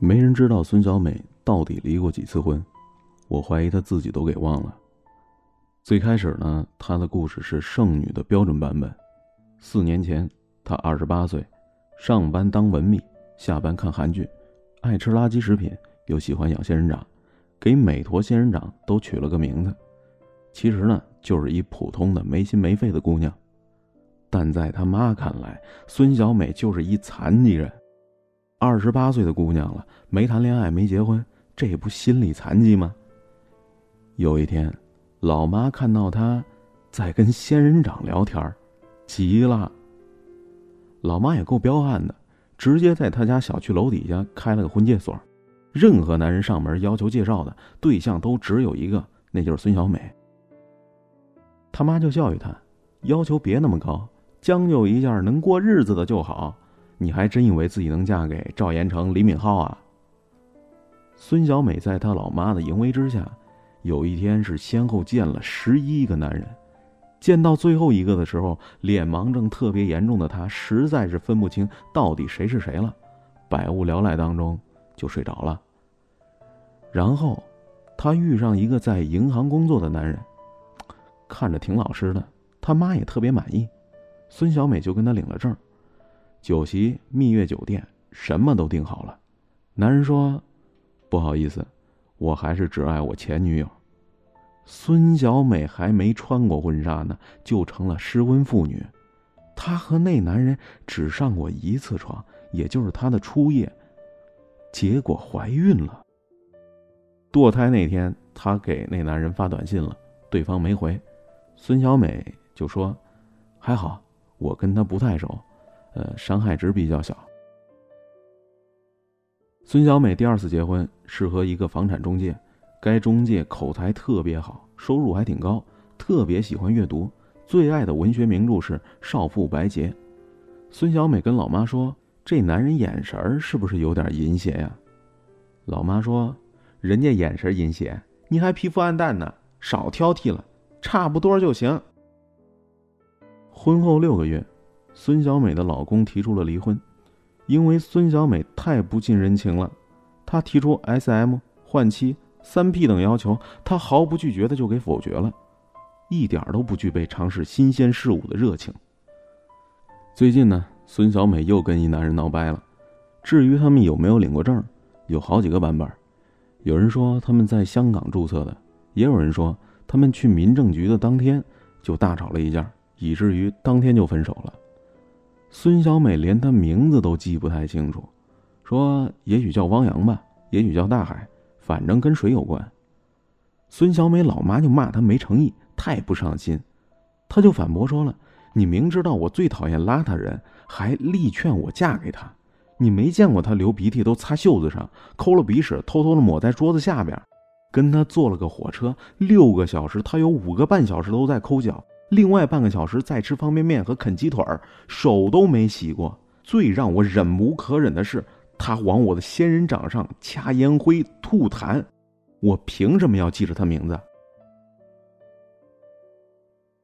没人知道孙小美到底离过几次婚，我怀疑她自己都给忘了。最开始呢，她的故事是剩女的标准版本。四年前，她二十八岁，上班当文秘，下班看韩剧，爱吃垃圾食品，又喜欢养仙人掌，给每坨仙人掌都取了个名字。其实呢，就是一普通的没心没肺的姑娘。但在她妈看来，孙小美就是一残疾人。二十八岁的姑娘了，没谈恋爱，没结婚，这不心理残疾吗？有一天，老妈看到她在跟仙人掌聊天，急了。老妈也够彪悍的，直接在她家小区楼底下开了个婚介所，任何男人上门要求介绍的对象都只有一个，那就是孙小美。他妈就教育她，要求别那么高，将就一下能过日子的就好。你还真以为自己能嫁给赵延成、李敏镐啊？孙小美在她老妈的淫威之下，有一天是先后见了十一个男人，见到最后一个的时候，脸盲症特别严重的她实在是分不清到底谁是谁了，百无聊赖当中就睡着了。然后，她遇上一个在银行工作的男人，看着挺老实的，他妈也特别满意，孙小美就跟他领了证。酒席、蜜月酒店，什么都订好了。男人说：“不好意思，我还是只爱我前女友。”孙小美还没穿过婚纱呢，就成了失婚妇女。她和那男人只上过一次床，也就是她的初夜，结果怀孕了。堕胎那天，她给那男人发短信了，对方没回。孙小美就说：“还好，我跟他不太熟。”呃，伤害值比较小。孙小美第二次结婚是和一个房产中介，该中介口才特别好，收入还挺高，特别喜欢阅读，最爱的文学名著是《少妇白洁》。孙小美跟老妈说：“这男人眼神是不是有点阴邪呀？”老妈说：“人家眼神阴邪，你还皮肤暗淡呢，少挑剔了，差不多就行。”婚后六个月。孙小美的老公提出了离婚，因为孙小美太不近人情了。他提出 S.M. 换妻、三 P 等要求，他毫不拒绝的就给否决了，一点都不具备尝试新鲜事物的热情。最近呢，孙小美又跟一男人闹掰了。至于他们有没有领过证，有好几个版本。有人说他们在香港注册的，也有人说他们去民政局的当天就大吵了一架，以至于当天就分手了。孙小美连他名字都记不太清楚，说也许叫汪洋吧，也许叫大海，反正跟水有关。孙小美老妈就骂他没诚意，太不上心。他就反驳说了：“你明知道我最讨厌邋遢人，还力劝我嫁给他。你没见过他流鼻涕都擦袖子上，抠了鼻屎偷偷的抹在桌子下边。跟他坐了个火车，六个小时，他有五个半小时都在抠脚。”另外半个小时再吃方便面和啃鸡腿，手都没洗过。最让我忍无可忍的是，他往我的仙人掌上掐烟灰、吐痰，我凭什么要记着他名字？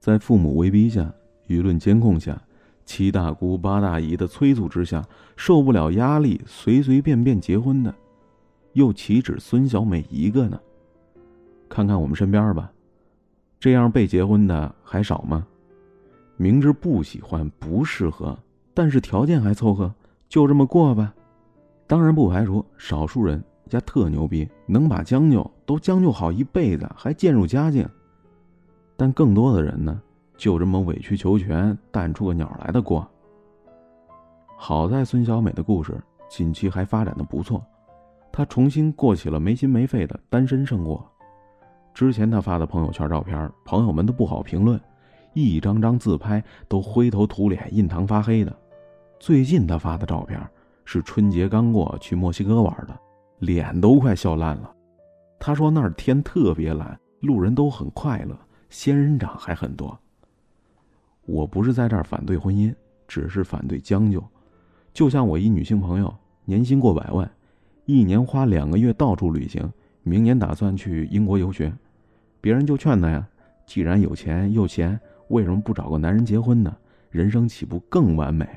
在父母威逼下、舆论监控下、七大姑八大姨的催促之下，受不了压力，随随便便结婚的，又岂止孙小美一个呢？看看我们身边吧。这样被结婚的还少吗？明知不喜欢不适合，但是条件还凑合，就这么过吧。当然不排除少数人家特牛逼，能把将就都将就好一辈子，还渐入佳境。但更多的人呢，就这么委曲求全，淡出个鸟来的过。好在孙小美的故事近期还发展的不错，她重新过起了没心没肺的单身生活。之前他发的朋友圈照片，朋友们都不好评论，一张张自拍都灰头土脸、印堂发黑的。最近他发的照片是春节刚过去墨西哥玩的，脸都快笑烂了。他说那儿天特别蓝，路人都很快乐，仙人掌还很多。我不是在这儿反对婚姻，只是反对将就。就像我一女性朋友，年薪过百万，一年花两个月到处旅行。明年打算去英国游学，别人就劝他呀：“既然有钱又闲，为什么不找个男人结婚呢？人生岂不更完美？”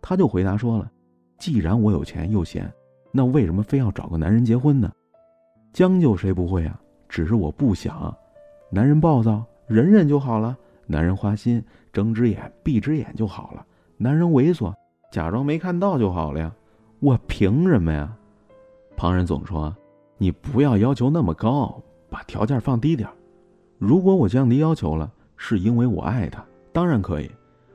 他就回答说了：“既然我有钱又闲，那为什么非要找个男人结婚呢？将就谁不会啊？只是我不想。男人暴躁，忍忍就好了；男人花心，睁只眼闭只眼就好了；男人猥琐，假装没看到就好了呀。我凭什么呀？旁人总说，你不要要求那么高，把条件放低点如果我降低要求了，是因为我爱他，当然可以。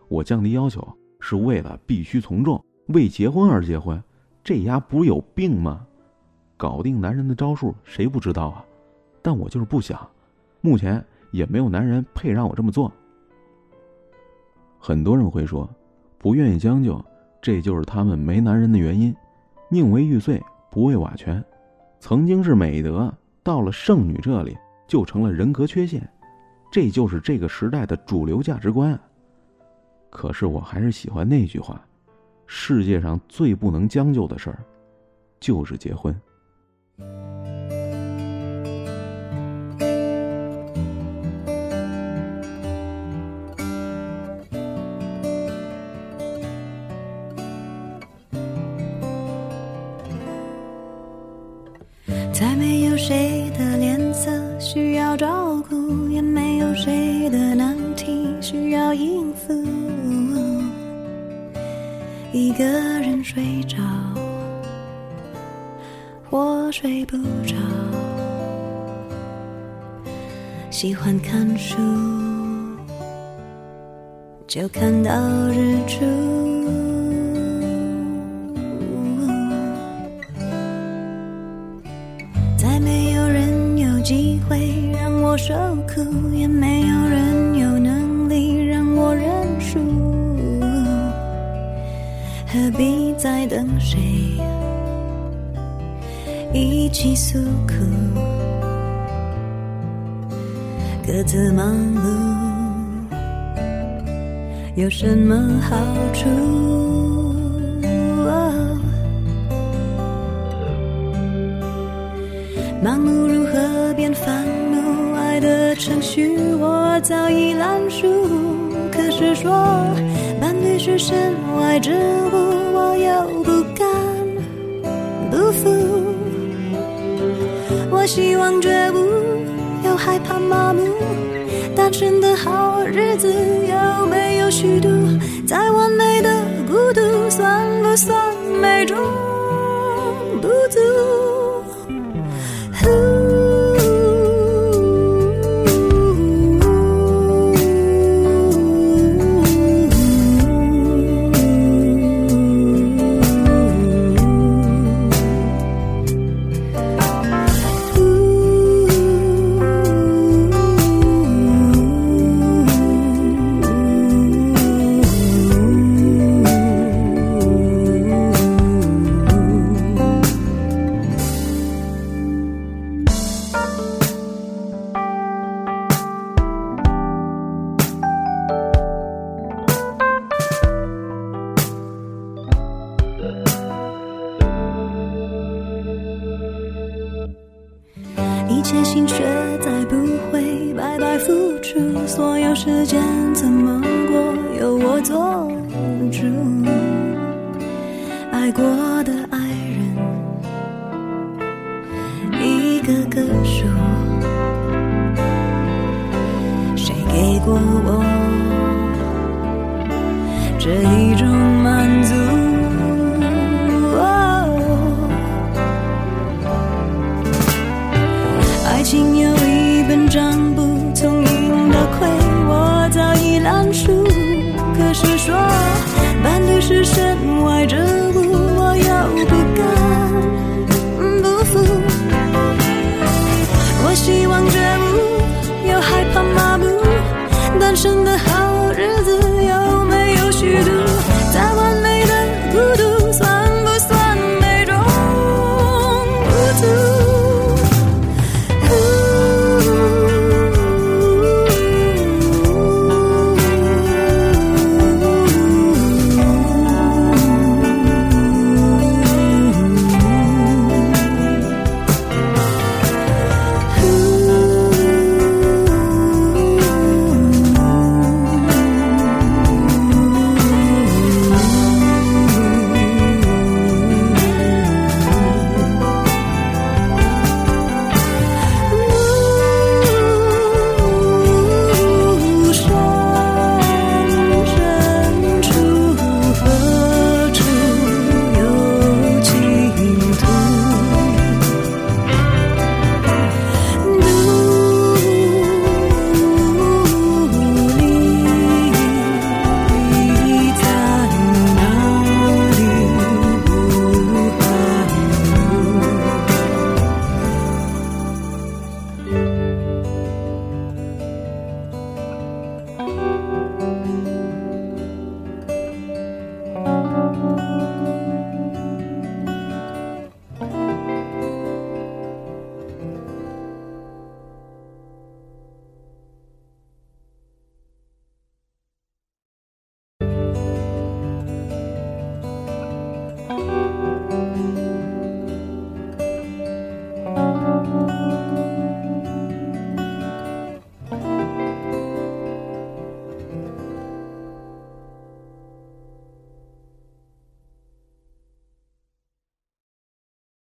我降低要求是为了必须从众，为结婚而结婚，这丫不是有病吗？搞定男人的招数谁不知道啊？但我就是不想，目前也没有男人配让我这么做。很多人会说，不愿意将就，这就是他们没男人的原因。宁为玉碎，不为瓦全。曾经是美德，到了剩女这里就成了人格缺陷，这就是这个时代的主流价值观。可是我还是喜欢那句话：世界上最不能将就的事儿，就是结婚。一个人睡着，我睡不着，喜欢看书，就看到日出。再没有人有机会让我受苦，也没有人在等谁一起诉苦？各自忙碌有什么好处？忙碌如何变烦怒？的程序我早已烂熟，可是说是身外之物，我又不敢不服。我希望觉悟，又害怕麻木，单纯的好日子有没有虚度？再完美的孤独，算不算美中不足？一切心血再不会白白付出，所有时间怎么过由我做主。爱过的爱人一个个数，谁给过我这一一本账簿，从赢到亏，我早已烂熟。可是说伴侣是谁？